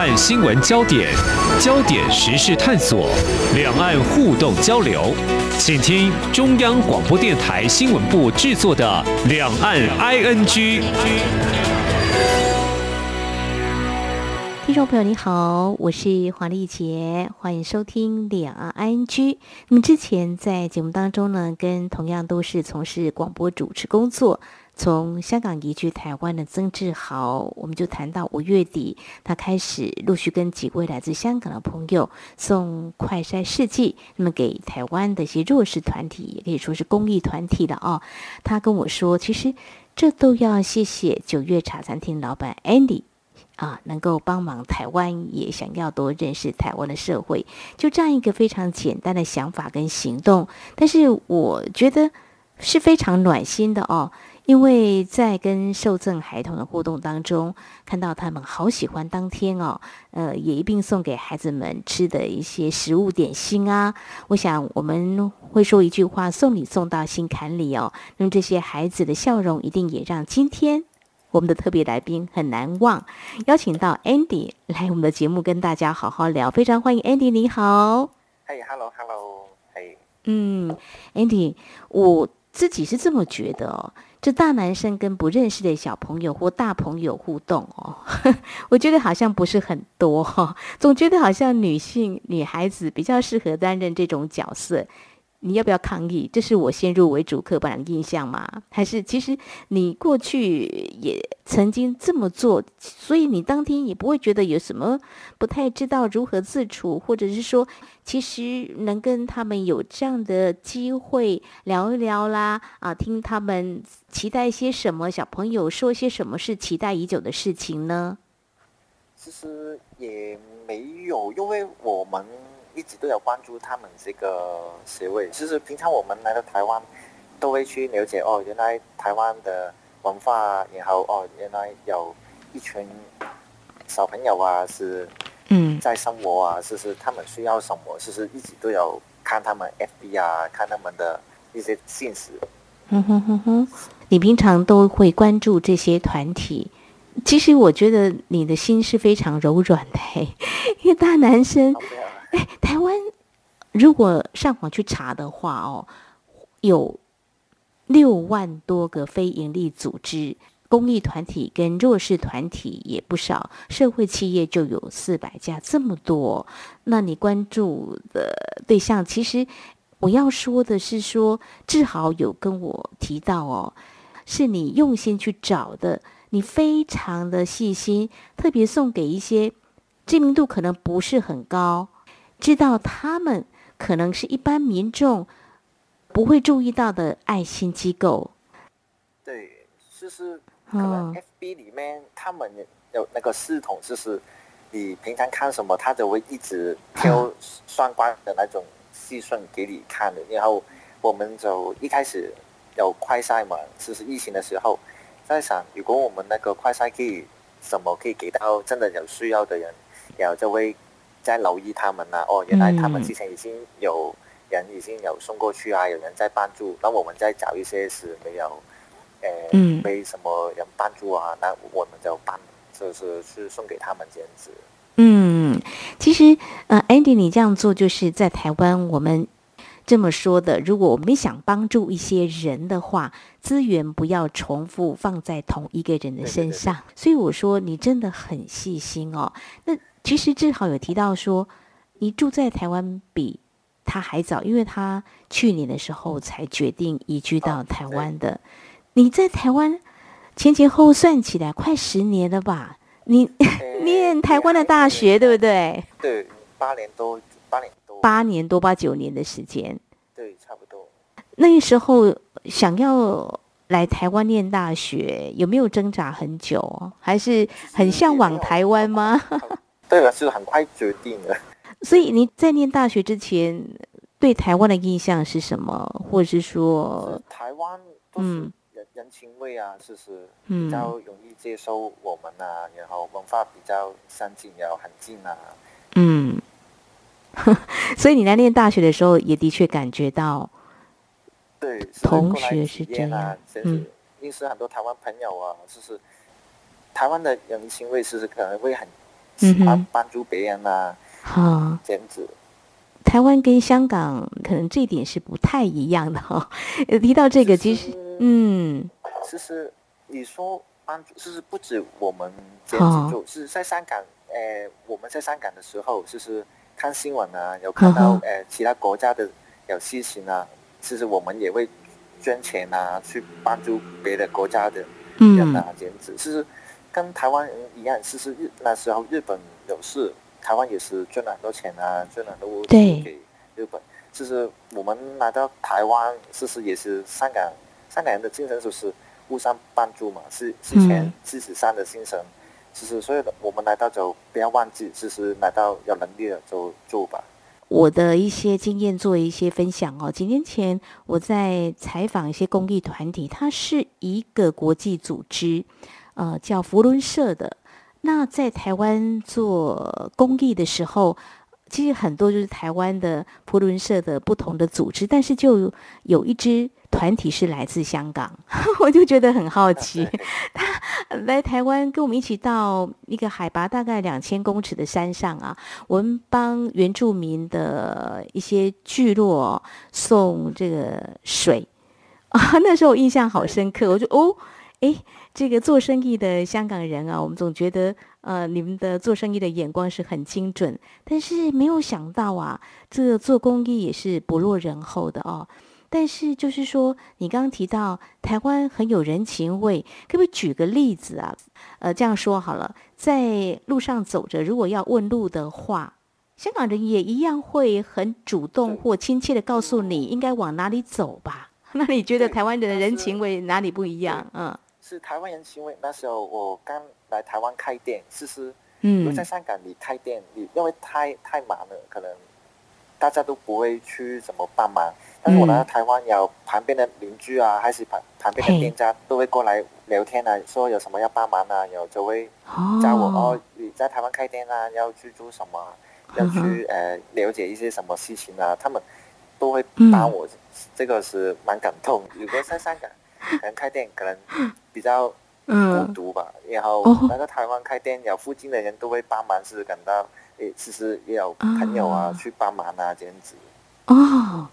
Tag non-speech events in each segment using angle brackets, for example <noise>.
岸新闻焦点、焦点时事探索、两岸互动交流，请听中央广播电台新闻部制作的《两岸 ING》。听众朋友，你好，我是黄丽杰，欢迎收听两岸 ING。那么之前在节目当中呢，跟同样都是从事广播主持工作。从香港移居台湾的曾志豪，我们就谈到五月底，他开始陆续跟几位来自香港的朋友送快筛试剂，那么给台湾的一些弱势团体，也可以说是公益团体了哦。他跟我说，其实这都要谢谢九月茶餐厅老板 Andy 啊，能够帮忙台湾，也想要多认识台湾的社会，就这样一个非常简单的想法跟行动，但是我觉得是非常暖心的哦。因为在跟受赠孩童的互动当中，看到他们好喜欢当天哦，呃，也一并送给孩子们吃的一些食物点心啊。我想我们会说一句话：“送礼送到心坎里哦。”那么这些孩子的笑容，一定也让今天我们的特别来宾很难忘。邀请到 Andy 来我们的节目跟大家好好聊，非常欢迎 Andy，你好。嘿，Hello，Hello，嘿。嗯，Andy，我自己是这么觉得哦。这大男生跟不认识的小朋友或大朋友互动哦，<laughs> 我觉得好像不是很多哈，总觉得好像女性女孩子比较适合担任这种角色。你要不要抗议？这是我先入为主刻板印象吗？还是其实你过去也曾经这么做，所以你当天也不会觉得有什么不太知道如何自处，或者是说，其实能跟他们有这样的机会聊一聊啦，啊，听他们期待一些什么，小朋友说些什么是期待已久的事情呢？其实也没有，因为我们。一直都有关注他们这个协会，其实平常我们来到台湾，都会去了解哦，原来台湾的文化，然后哦，原来有一群小朋友啊，是嗯在生活啊，是是他们需要什么，就是一直都有看他们 FB 啊，看他们的一些现实。哼哼哼哼，你平常都会关注这些团体，其实我觉得你的心是非常柔软的，一个大男生。哎，台湾如果上网去查的话哦，有六万多个非营利组织、公益团体跟弱势团体也不少，社会企业就有四百家，这么多。那你关注的对象，其实我要说的是，说志豪有跟我提到哦，是你用心去找的，你非常的细心，特别送给一些知名度可能不是很高。知道他们可能是一般民众不会注意到的爱心机构。对，就是可能 FB 里面他们有那个系统，就是你平常看什么，他就会一直挑相关的那种细顺给你看的。然后我们就一开始有快赛嘛，就是疫情的时候，在想如果我们那个快赛可以什么可以给到真的有需要的人，然后就会。在留意他们呢？哦，原来他们之前已经有人已经有送过去啊，有人在帮助。那我们再找一些是没有，呃，没什么人帮助啊，那我们就帮，就是去送给他们这样子。嗯，其实呃，Andy，你这样做就是在台湾，我们这么说的。如果我们想帮助一些人的话，资源不要重复放在同一个人的身上。所以我说你真的很细心哦。那其实志豪有提到说，你住在台湾比他还早，因为他去年的时候才决定移居到台湾的。你在台湾前前后后算起来快十年了吧？你 <laughs> 念台湾的大学对不对？对，八年多，八年多，八年多八九年的时间。对，差不多。那时候想要来台湾念大学，有没有挣扎很久？还是很向往台湾吗？对了，是很快决定了。<laughs> 所以你在念大学之前，对台湾的印象是什么？或者是说，台湾嗯，人人情味啊，就是比较容易接受我们啊，然后文化比较相近，然后很近啊。嗯，<laughs> 所以你来念大学的时候，也的确感觉到，对，同学是这样，嗯，认识很多台湾朋友啊，就是台湾的人情味，其实可能会很。帮帮助别人啊，好这样子。台湾跟香港可能这一点是不太一样的哈。<laughs> 提到这个，其实嗯，其实你说帮助，其实不止我们这样子做，是在香港，呃，我们在香港的时候，就是看新闻啊，有看到呃其他国家的有事情啊，其实我们也会捐钱啊，去帮助别的国家的人啊，这样子。其实跟台湾人一样，其实日那时候日本有事。台湾也是捐了很多钱啊，捐了很多物资给日本。其实我们来到台湾，其实也是香港香港人的精神就是互相帮助嘛，是之前自己上的精神。其实所以我们来到就不要忘记，其实来到有能力了就做吧。我的一些经验做一些分享哦。几年前我在采访一些公益团体，它是一个国际组织，呃，叫福伦社的。那在台湾做公益的时候，其实很多就是台湾的普伦社的不同的组织，但是就有一支团体是来自香港，<laughs> 我就觉得很好奇，<laughs> 他来台湾跟我们一起到一个海拔大概两千公尺的山上啊，我们帮原住民的一些聚落送这个水啊，<laughs> 那时候我印象好深刻，我就哦，哎。这个做生意的香港人啊，我们总觉得，呃，你们的做生意的眼光是很精准，但是没有想到啊，这个做公益也是不落人后的哦。但是就是说，你刚刚提到台湾很有人情味，可不可以举个例子啊？呃，这样说好了，在路上走着，如果要问路的话，香港人也一样会很主动或亲切的告诉你应该往哪里走吧？<laughs> 那你觉得台湾人的人情味哪里不一样？嗯。是台湾人行为。那时候我刚来台湾开店，其实，嗯，如果在香港你开店，你因为太太忙了，可能大家都不会去怎么帮忙。但是我来到台湾，有旁边的邻居啊，还是旁旁边的店家都会过来聊天啊，说有什么要帮忙啊，有就会教我哦，你在台湾开店啊，要去做什么，要去呃了解一些什么事情啊，他们都会帮我，这个是蛮感动。如果在香港。可能开店可能比较孤独吧，然后来到台湾开店，有附近的人都会帮忙，是感到诶，其实也有朋友啊去帮忙啊这样子。哦，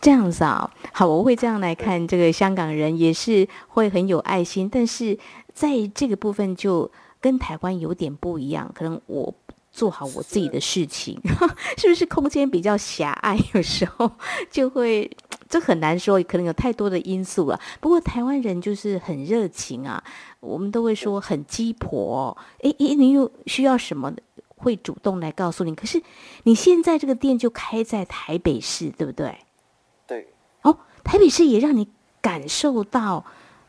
这样子啊，好，我会这样来看，这个香港人也是会很有爱心，但是在这个部分就跟台湾有点不一样，可能我做好我自己的事情，<laughs> 是不是空间比较狭隘，有时候就会。这很难说，可能有太多的因素了。不过台湾人就是很热情啊，我们都会说很鸡婆。哎哎，你有需要什么，会主动来告诉你。可是你现在这个店就开在台北市，对不对？对。哦，台北市也让你感受到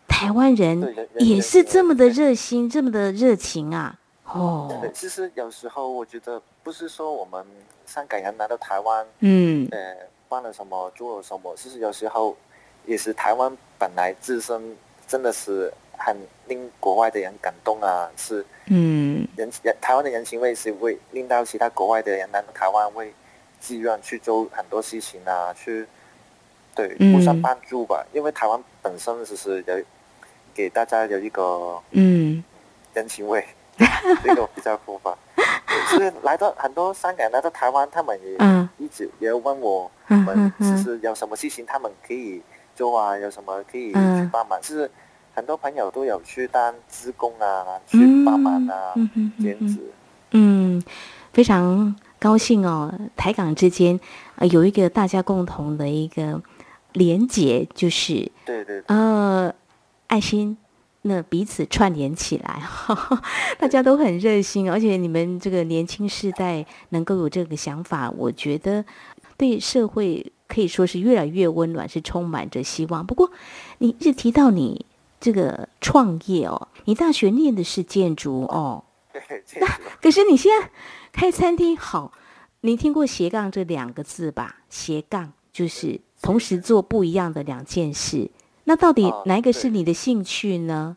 台湾人也是这么的热心，这么的热情啊。哦。其实有时候我觉得，不是说我们香港人来到台湾，嗯，呃。办了什么，做了什么，其实有时候也是台湾本来自身真的是很令国外的人感动啊，是嗯，人人台湾的人情味是会令到其他国外的人来台湾会自愿去做很多事情啊，去对互相帮助吧，因为台湾本身就是有给大家有一个嗯。人情味，<laughs> 这个比较佛吧。是来到很多香港人来到台湾，他们也一直也问我们，其实有什么事情他们可以做啊，有什么可以去帮忙。就是很多朋友都有去当职工啊，去帮忙啊，兼职。嗯，非常高兴哦，台港之间呃有一个大家共同的一个连结，就是对对呃爱心。那彼此串联起来，<laughs> 大家都很热心，而且你们这个年轻世代能够有这个想法，我觉得对社会可以说是越来越温暖，是充满着希望。不过，你一直提到你这个创业哦，你大学念的是建筑哦，那可是你现在开餐厅，好，你听过斜杠这两个字吧？斜杠就是同时做不一样的两件事。那到底哪一个是你的兴趣呢？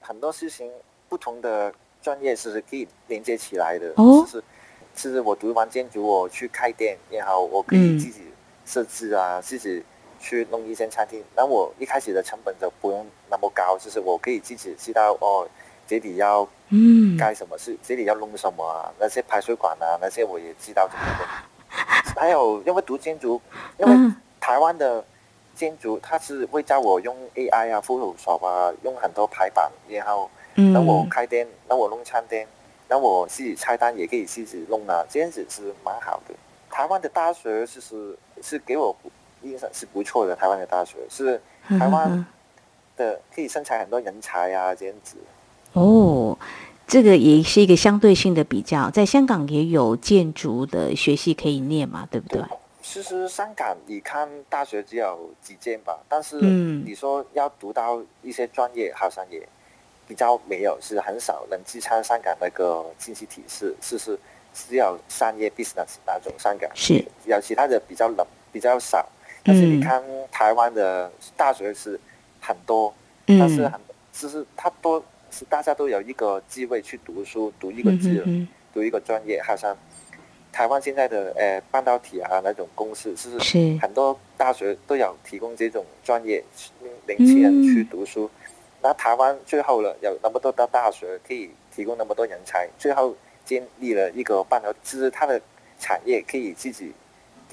很多事情，不同的专业是可以连接起来的。哦，是，其实我读完建筑，我去开店也好，我可以自己设置啊，自己去弄一间餐厅。那我一开始的成本就不用那么高，就是我可以自己知道哦，这里要嗯干什么事，这里要弄什么啊，那些排水管啊，那些我也知道怎么弄。还有因为读建筑，因为嗯台湾的建筑他是会教我用 AI 啊、Photoshop 啊，用很多排版，然后那我嗯开店，那我弄餐厅，那我自己菜单也可以自己弄啊，这样子是蛮好的。台湾的大学其实是给我印象是不错的，台湾的大学是台湾嗯的可以生产很多人才啊，这样子。哦。这个也是一个相对性的比较，在香港也有建筑的学系可以念嘛，对不对？其实香港你看大学只有几间吧，但是嗯你说要读到一些专业，好像也比较没有，是很少能支撑香港那个经济体系，是是只有商业 business 那种香港是有其他的比较冷比较少。但是你嗯看台湾的大学是很多，但是嗯很就是它多是大家都有一个机会去读书，读一个嗯字。哼读一个专业，好像台湾现在的呃半导体啊那种公司，是是很多大学都有提供这种专业，年轻人去读书。那台湾最后了有那么多的大学可以提供那么多人才，最后建立了一个半导体，就是它的产业可以自己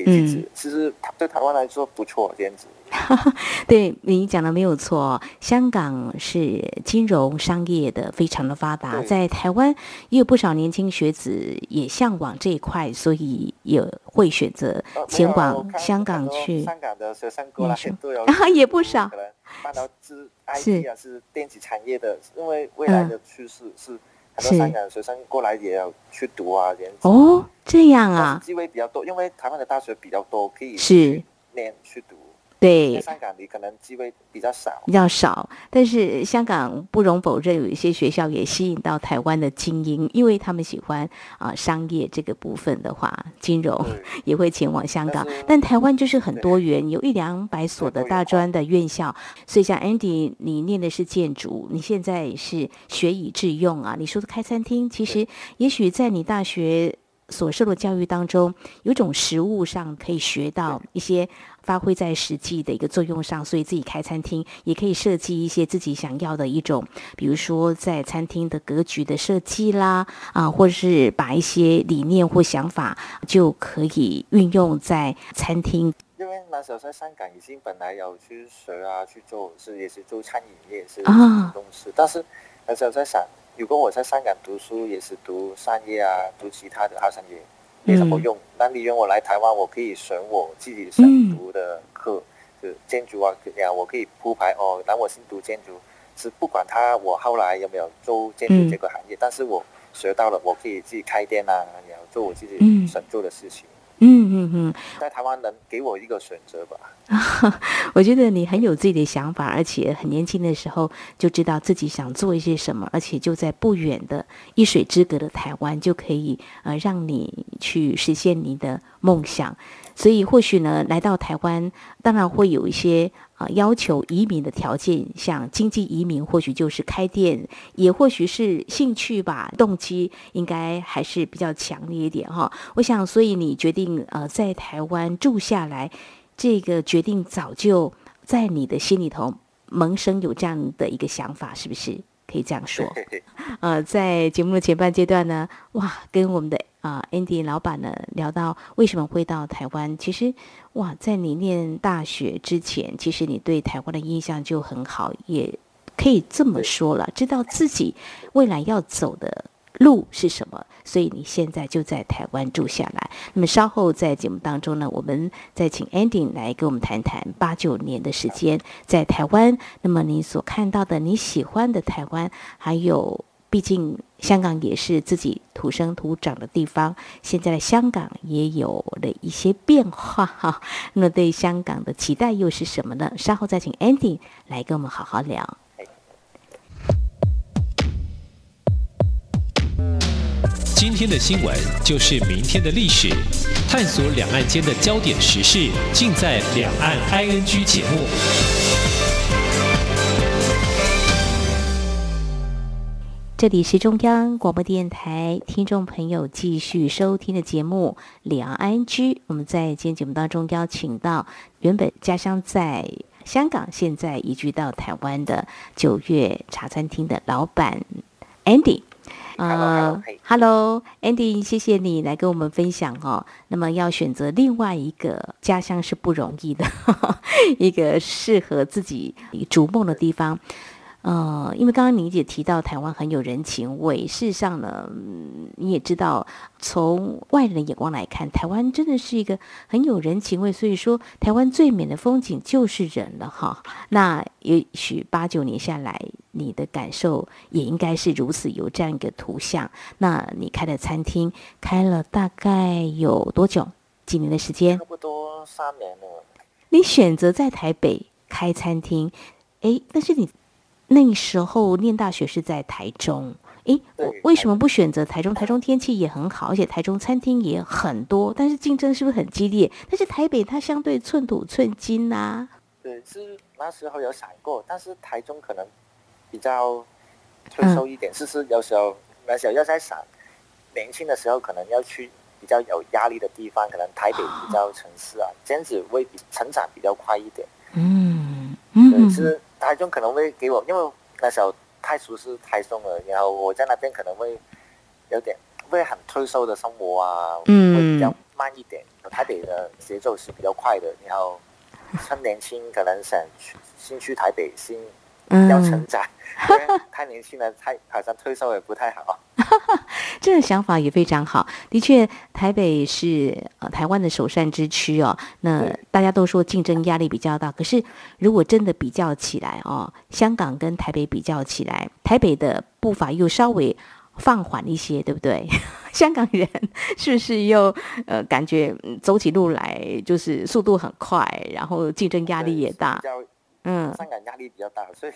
嗯。其实它对台湾来说不错，这样子。<laughs> 对你讲的没有错，香港是金融商业的非常的发达，在台湾也有不少年轻学子也向往这一块，所以也会选择呃前往香港去。香港的学生过来念书都有啊 <laughs> 也不少。可能半导体、是。IT 啊，是电子产业的，因为未来的趋势是很多香港学生过来也要去读啊，这样子。哦，这样啊，机会比较多，因为台湾的大学比较多，可以是去念去读。在对。香港你可能机会比较少。比较少，但是香港不容否认，有一些学校也吸引到台湾的精英，因为他们喜欢啊、商业这个部分的话，金融 <laughs> 也会前往香港但。但台湾就是很多元，有一两百所的大专的院校，所以像 Andy，你念的是建筑，你现在是学以致用啊。你说的开餐厅，其实也许在你大学所受的教育当中，有一种实物上可以学到一些发挥在实际的一个作用上，所以自己开餐厅也可以设计一些自己想要的一种，比如说在餐厅的格局的设计啦，啊，或者是把一些理念或想法就可以运用在餐厅。因为那时候在香港已经本来有去学啊，去做是也是做餐饮业是啊东西，但是那时候在想，如果我在香港读书也是读商业啊，读其他的好像也没什么用。那你让我来台湾，我可以选我自己想读的课，就建筑啊，这样我可以铺排哦。那我先读建筑，是不管他我后来有没有做建筑这个行业，但是我学到了，我可以自己开店啊，然后做我自己想做的事情。嗯嗯嗯，在台湾能给我一个选择吧？<laughs> 我觉得你很有自己的想法，而且很年轻的时候就知道自己想做一些什么，而且就在不远的一水之隔的台湾就可以呃让你去实现你的梦想。所以或许呢，来到台湾，当然会有一些要求移民的条件，像经济移民，或许就是开店，也或许是兴趣吧，动机应该还是比较强烈一点哈。我想，所以你决定呃在台湾住下来。这个决定早就在你的心里头萌生有这样的一个想法，是不是？可以这样说。<laughs> 呃，在节目的前半阶段呢，哇，跟我们的啊、呃、Andy 老板呢聊到为什么会到台湾，其实哇，在你念大学之前，其实你对台湾的印象就很好，也可以这么说了，知道自己未来要走的。路是什么？所以你现在就在台湾住下来。那么稍后在节目当中呢，我们再请 Andy 来跟我们谈谈八九年的时间在台湾。那么你所看到的、你喜欢的台湾，还有毕竟香港也是自己土生土长的地方，现在的香港也有了一些变化哈。<laughs> 那对香港的期待又是什么呢？稍后再请 Andy 来跟我们好好聊。今天的新闻就是明天的历史，探索两岸间的焦点时事，尽在《两岸 ING》节目。这里是中央广播电台听众朋友继续收听的节目《两岸 ING》。我们在今天节目当中邀请到原本家乡在香港，现在移居到台湾的九月茶餐厅的老板。Andy。呃，Hello，Andy，谢谢你来跟我们分享哦。那么要选择另外一个家乡是不容易的，<laughs> 一个适合自己逐梦的地方。呃，因为刚刚你也提到台湾很有人情味，事实上呢，你也知道，从外人的眼光来看，台湾真的是一个很有人情味。所以说，台湾最美的风景就是人了哈。那也许八九年下来，你的感受也应该是如此，有这样一个图像。那你开的餐厅开了大概有多久？几年的时间？差不多三年了。你选择在台北开餐厅，哎，但是你。那时候念大学是在台中，诶，为什么不选择台中？台中天气也很好，而且台中餐厅也很多，但是竞争是不是很激烈？但是台北它相对寸土寸金呐。对，是那时候有想过，但是台中可能比较退休一点。是是，有时候那时候要在想，年轻的时候可能要去比较有压力的地方，可能台北比较城市啊，这样子会比成长比较快一点。嗯嗯，是。台中可能会给我，因为那时候太熟悉台中了，然后我在那边可能会有点会很退休的生活啊，会比较慢一点。台北的节奏是比较快的，然后趁年轻可能想去先去台北先要成长，太年轻了，太好像退休也不太好。<laughs> 这个想法也非常好。的确，台北是呃台湾的首善之区哦。那大家都说竞争压力比较大，可是如果真的比较起来哦，香港跟台北比较起来，台北的步伐又稍微放缓一些，对不对？<laughs> 香港人是不是又呃感觉走起路来就是速度很快，然后竞争压力也大？嗯，香港压力比较大，所以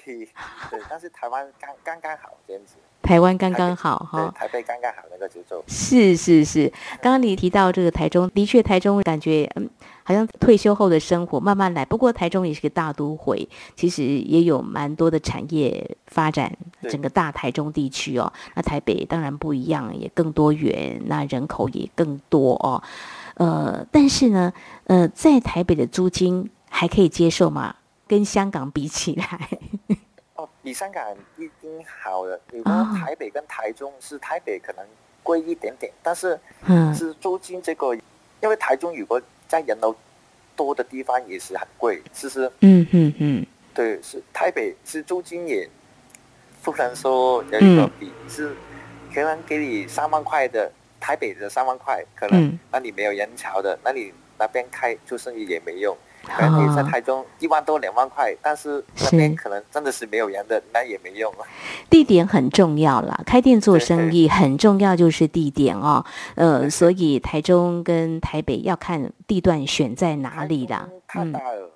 对，但是台湾刚刚刚好这样子。台湾刚刚好哈，台北刚刚好那个节奏。是是是，刚刚你提到这个台中，的确台中感觉嗯，好像退休后的生活慢慢来。不过台中也是个大都会，其实也有蛮多的产业发展，整个大台中地区哦。那台北当然不一样，也更多元，那人口也更多哦。呃，但是呢，呃，在台北的租金还可以接受吗？跟香港比起来？哦比香港一定好的。如果台北跟台中是台北可能贵一点点，但是是租金这个，因为台中如果在人流多的地方也是很贵，其实嗯嗯嗯，对，是台北是租金也不能说有一个比是可能给你三万块的台北的三万块，可能那你没有人潮的，那你那边开做生意也没用。可能你在台中一万多两万块，但是那边可能真的是没有人的，那也没用啊。地点很重要啦，开店做生意很重要，就是地点哦。呃，所以台中跟台北要看地段选在哪里啦。太大了。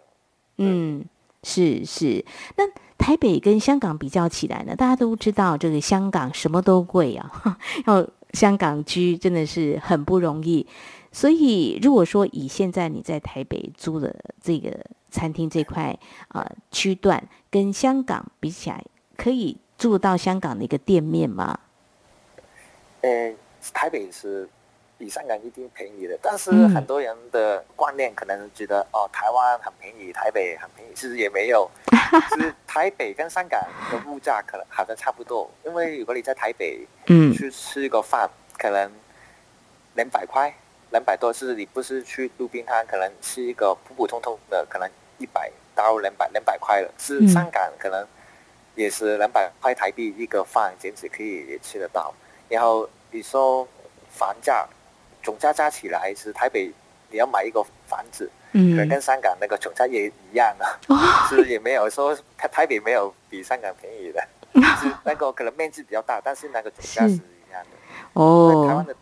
嗯，是是。那台北跟香港比较起来呢？大家都知道这个香港什么都贵啊，<laughs> 要香港居真的是很不容易。所以，如果说以现在你在台北租的这个餐厅这块啊区段，跟香港比起来，可以住到香港的一个店面吗？呃，台北是比香港一定便宜的，但是很多人的观念可能觉得哦，台湾很便宜，台北很便宜，其实也没有。其实 <laughs> 台北跟香港的物价可能好像差不多，因为如果你在台北嗯去吃一个饭，可能两百块。两百多是你不是去路边摊，可能是一个普普通通的，可能一百到两百两百块了。是香港可能也是两百块台币一个饭，简直可以也吃得到。然后你说房价总价加起来是台北你要买一个房子，可能跟香港那个总价也一样啊，<laughs> 是也没有说台 <laughs> 台北没有比香港便宜的，<laughs> 是那个可能面积比较大，但是那个总价是一样的。哦，台湾的。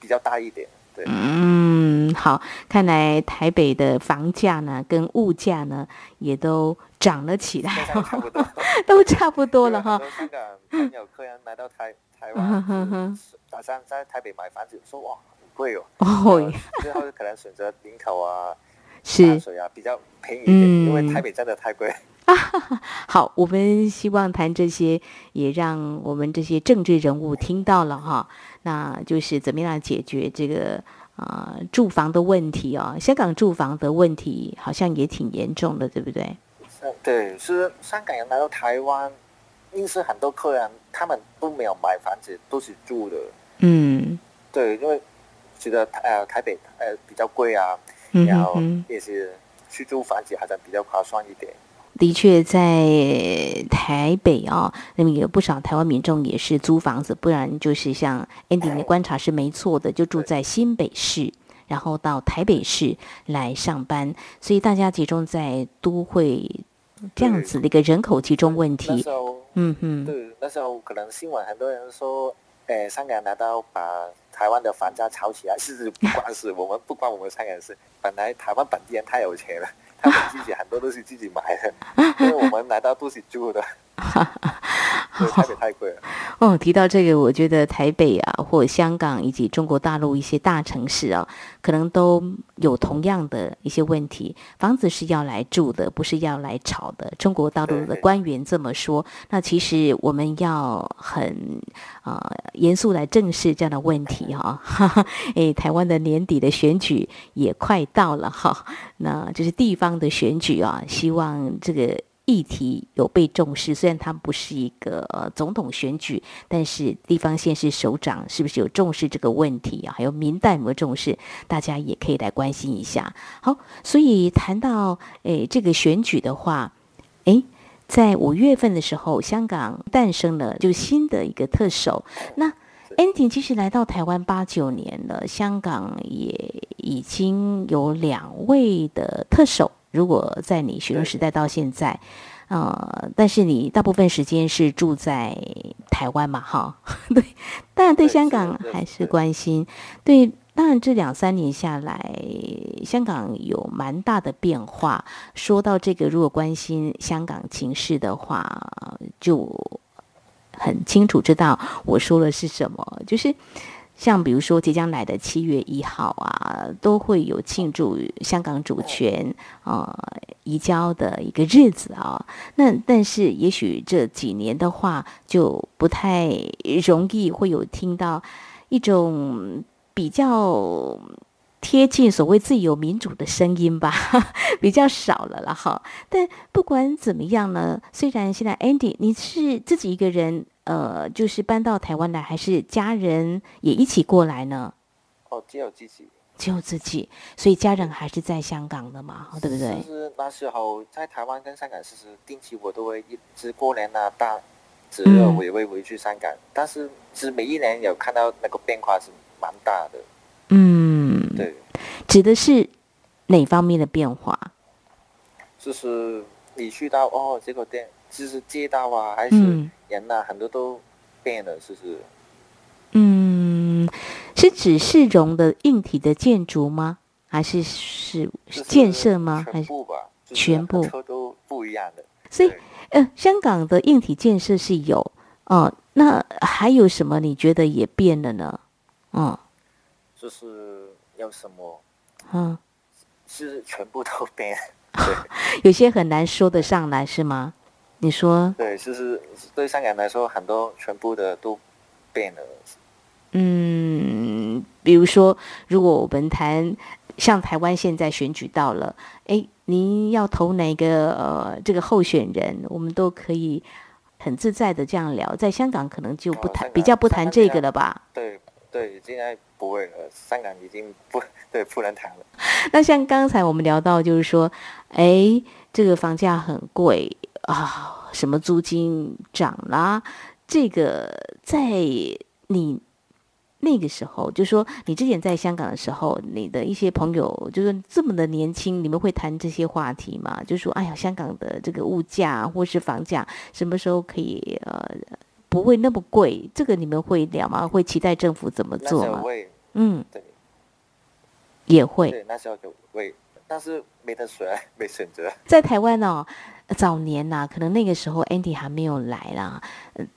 比较大一点，对。嗯，好，看来台北的房价呢，跟物价呢，也都涨了起来，差不多，<laughs> 都差不多了哈。香港朋友客人来到台台湾，打算在台北买房子，说哇，很贵哦。哦。最后可能选择林口啊、淡水啊，比较便宜一点，因为台北真的太贵。<laughs> 好，我们希望谈这些，也让我们这些政治人物听到了哈。那就是怎么样解决这个啊住房的问题哦？香港住房的问题好像也挺严重的，对不对？对，是香港人来到台湾，因此很多客人他们都没有买房子，都是住的。嗯，对，因为觉得呃台北呃比较贵啊，嗯然后也是去租房子好像比较划算一点。的确，在台北啊，那么有不少台湾民众也是租房子，不然就是像 Andy 的观察是没错的，就住在新北市，然后到台北市来上班，所以大家集中在都会这样子的一个人口集中问那题嗯哼，对，那时候可能新闻很多人说，呃，香港拿到把台湾的房价炒起来，其实不光是我们，不光我们香港人是，本来台湾本地人太有钱了，他们自己很多都是自己买的，<laughs> 因为我们来到都是住的，<laughs> 台北太贵了。哦，提到这个，我觉得台北啊，或香港以及中国大陆一些大城市啊，可能都有同样的一些问题。房子是要来住的，不是要来炒的。中国大陆的官员这么说，那其实我们要很呃严肃来正视这样的问题哈、哈。<laughs> 诶，台湾的年底的选举也快到了哈，那就是地方的选举啊，希望这个。议题有被重视，虽然它不是一个总统选举，但是地方县市首长是不是有重视这个问题啊？还有民代有没有重视？大家也可以来关心一下。好，所以谈到诶这个选举的话，诶，在五月份的时候，香港诞生了就新的一个特首。那 Andy 其实来到台湾八九年了，香港也已经有两位的特首。如果在你学生时代到现在，呃，但是你大部分时间是住在台湾嘛，哈，<laughs> 对，当然对香港还是关心，对，当然这两三年下来，香港有蛮大的变化。说到这个，如果关心香港情势的话，就很清楚知道我说的是什么，就是。像比如说即将来的七月一号啊，都会有庆祝香港主权呃移交的一个日子啊。那但是也许这几年的话，就不太容易会有听到一种比较贴近所谓自由民主的声音吧，<laughs> 比较少了了哈。但不管怎么样呢，虽然现在 Andy 你是自己一个人。呃，就是搬到台湾来，还是家人也一起过来呢？哦，只有自己，只有自己，所以家人还是在香港的嘛，对不对？就是那时候在台湾跟香港，其实定期我都会一直过年啊、大节日我也会回去香港，但是其实每一年有看到那个变化是蛮大的。嗯，对，指的是哪方面的变化？就是你去到哦，这个店，就是街道啊，还是嗯人啊，很多都变了，是不是？嗯，是指市容的硬体的建筑吗？还是是建设吗？还是全部吧，全部车都不一样的。所以对呃，香港的硬体建设是有哦、那还有什么你觉得也变了呢？嗯就是有什么嗯，是全部都变，<laughs> 有些很难说得上来是吗？你说对，其实对香港来说，很多全部的都变了。嗯，比如说，如果我们谈像台湾现在选举到了，哎，您要投哪个呃这个候选人，我们都可以很自在的这样聊。在香港可能就不谈，哦比较不谈这个了吧？对对，现在不会了，香港已经不对不能谈了。<laughs> 那像刚才我们聊到，就是说，哎，这个房价很贵啊，什么租金涨啦，这个在你那个时候，就说你之前在香港的时候，你的一些朋友就是这么的年轻，你们会谈这些话题吗？就说，哎呀，香港的这个物价或是房价什么时候可以呃不会那么贵？这个你们会聊吗？会期待政府怎么做吗？嗯，对也会。对，那时候就会，但是没得选，<laughs> 没选择。在台湾哦，早年呐、可能那个时候 Andy 还没有来啦。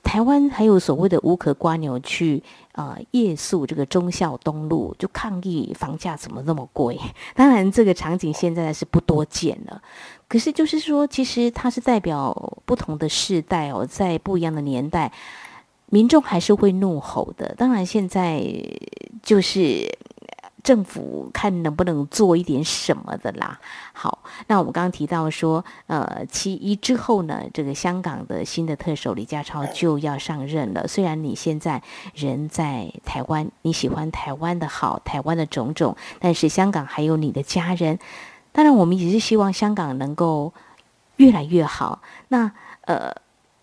台湾还有所谓的无壳瓜牛去呃夜宿这个忠孝东路，就抗议房价怎么那么贵。<laughs> 当然，这个场景现在是不多见了。可是就是说，其实它是代表不同的世代哦，在不一样的年代，民众还是会怒吼的。当然，现在就是政府看能不能做一点什么的啦。好，那我们刚刚提到说，呃，七一之后呢，这个香港的新的特首李家超就要上任了。虽然你现在人在台湾，你喜欢台湾的好，台湾的种种，但是香港还有你的家人。当然，我们也是希望香港能够越来越好。那呃。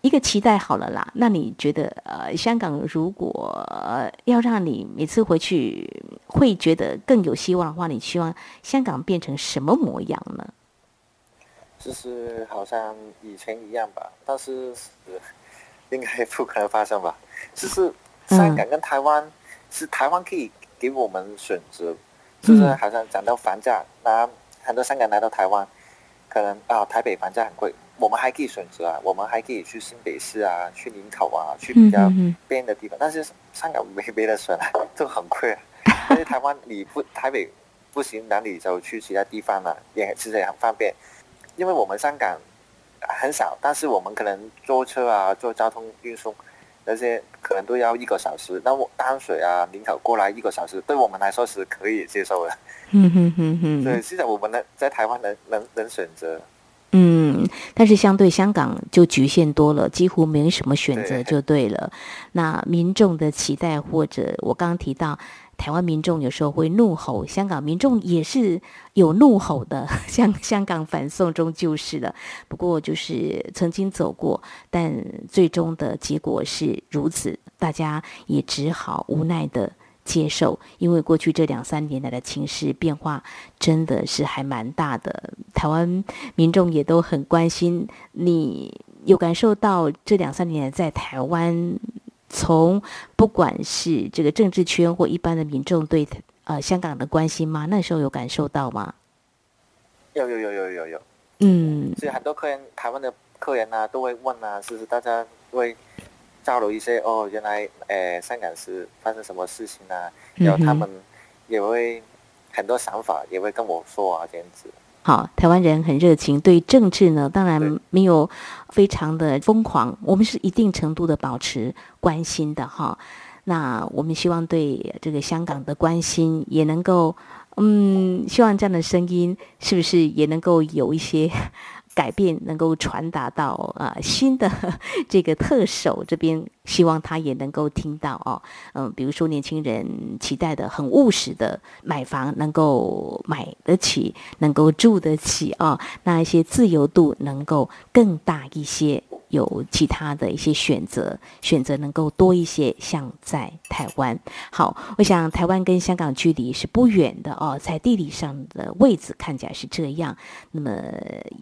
一个期待好了啦，那你觉得呃，香港如果要让你每次回去会觉得更有希望的话，你希望香港变成什么模样呢？就是好像以前一样吧，但是应该不可能发生吧。就是香港跟台湾，是台湾可以给我们选择，就是好像讲到房价，那很多香港来到台湾，可能啊台北房价很贵。我们还可以选择啊，我们还可以去新北市啊，去林口啊，去比较边的地方。但是香港没没得选啊，都很贵。但是台湾你不台北不行，哪里就去其他地方了，也其实也很方便。因为我们香港很少，但是我们可能坐车啊，坐交通运输那些可能都要一个小时。那我淡水啊，林口过来一个小时，对我们来说是可以接受的。嗯哼哼哼。对，现在我们能在台湾能能能选择。嗯，但是相对香港就局限多了，几乎没什么选择就对了。那民众的期待，或者我刚刚提到，台湾民众有时候会怒吼，香港民众也是有怒吼的，<laughs> 像香港反送中就是了。不过就是曾经走过，但最终的结果是如此，大家也只好无奈的。接受，因为过去这两三年来的情势变化真的是还蛮大的，台湾民众也都很关心。你有感受到这两三年在台湾，从不管是这个政治圈或一般的民众对呃香港的关心吗？那时候有感受到吗？有有有有有有，嗯，所以很多客人，台湾的客人啊，都会问啊，是不是大家会。交流一些哦，原来呃，香港是发生什么事情啊？然后他们也会很多想法，也会跟我说啊，这样子。好，台湾人很热情，对政治呢，当然没有非常的疯狂，我们是一定程度的保持关心的哈。那我们希望对这个香港的关心也能够，嗯，希望这样的声音是不是也能够有一些。改变能够传达到啊新的 <laughs> 这个特首这边，希望他也能够听到哦，嗯，比如说年轻人期待的很务实的买房能够买得起，能够住得起哦，那一些自由度能够更大一些。有其他的一些选择，选择能够多一些，像在台湾。好，我想台湾跟香港距离是不远的哦，在地理上的位置看起来是这样。那么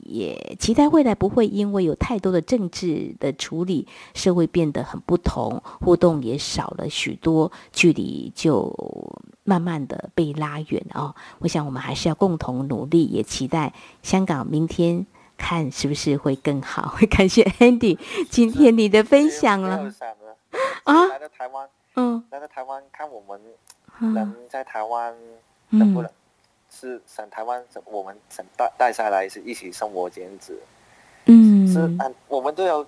也期待未来不会因为有太多的政治的处理，社会变得很不同，互动也少了许多，距离就慢慢的被拉远哦。我想我们还是要共同努力，也期待香港明天。看是不是会更好？会 <laughs> 感谢 Andy 今天你的分享了。啊！来到台湾，嗯，来到台湾看我们能在台湾能不能是想台湾，我们想带带下来是一起生活这样子，嗯，是嗯，我们都有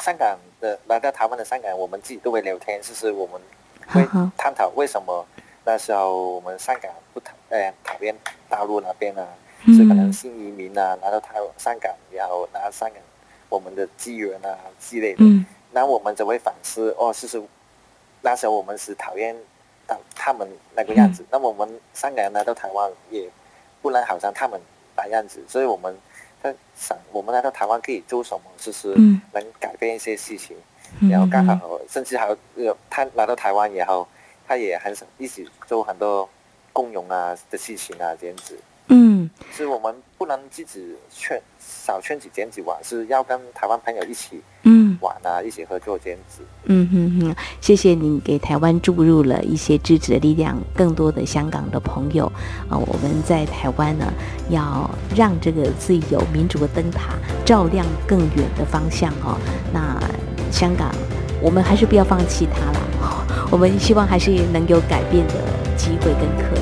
香港的来到台湾的香港，我们自己都会聊天，就是我们会探讨为什么那时候我们香港不讨呃讨厌大陆那边呢？是可能新移民啊，来到台湾、香港，然后拿香港我们的资源啊之类的，那我们就会反思哦，其实那时候我们是讨厌他他们那个样子，那我们香港人来到台湾也不能好像他们那样子，所以我们在想，我们来到台湾可以做什么，就是能改变一些事情，然后刚好甚至还有他来到台湾以后，他也很想一起做很多共融啊的事情啊这样子。嗯，是我们不能自己圈小圈子兼职玩，是要跟台湾朋友一起嗯玩啊，一起合作兼职。嗯哼哼，谢谢你给台湾注入了一些支持的力量，更多的香港的朋友啊，我们在台湾呢，要让这个自由民主的灯塔照亮更远的方向哈。那香港，我们还是不要放弃它了，<laughs> 我们希望还是能有改变的机会跟可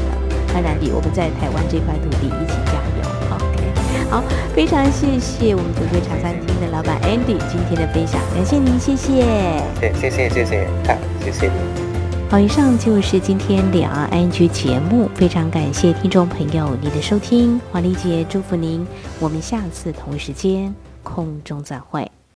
能。当然，我们在台湾这块土地一起加油。OK，好，非常谢谢我们土龟茶餐厅的老板 Andy 今天的分享，感谢您，谢谢。谢谢谢谢，好，谢谢你。好，以上就是今天两岸安居节目，非常感谢听众朋友您的收听，黄丽姐祝福您，我们下次同一时间空中再会。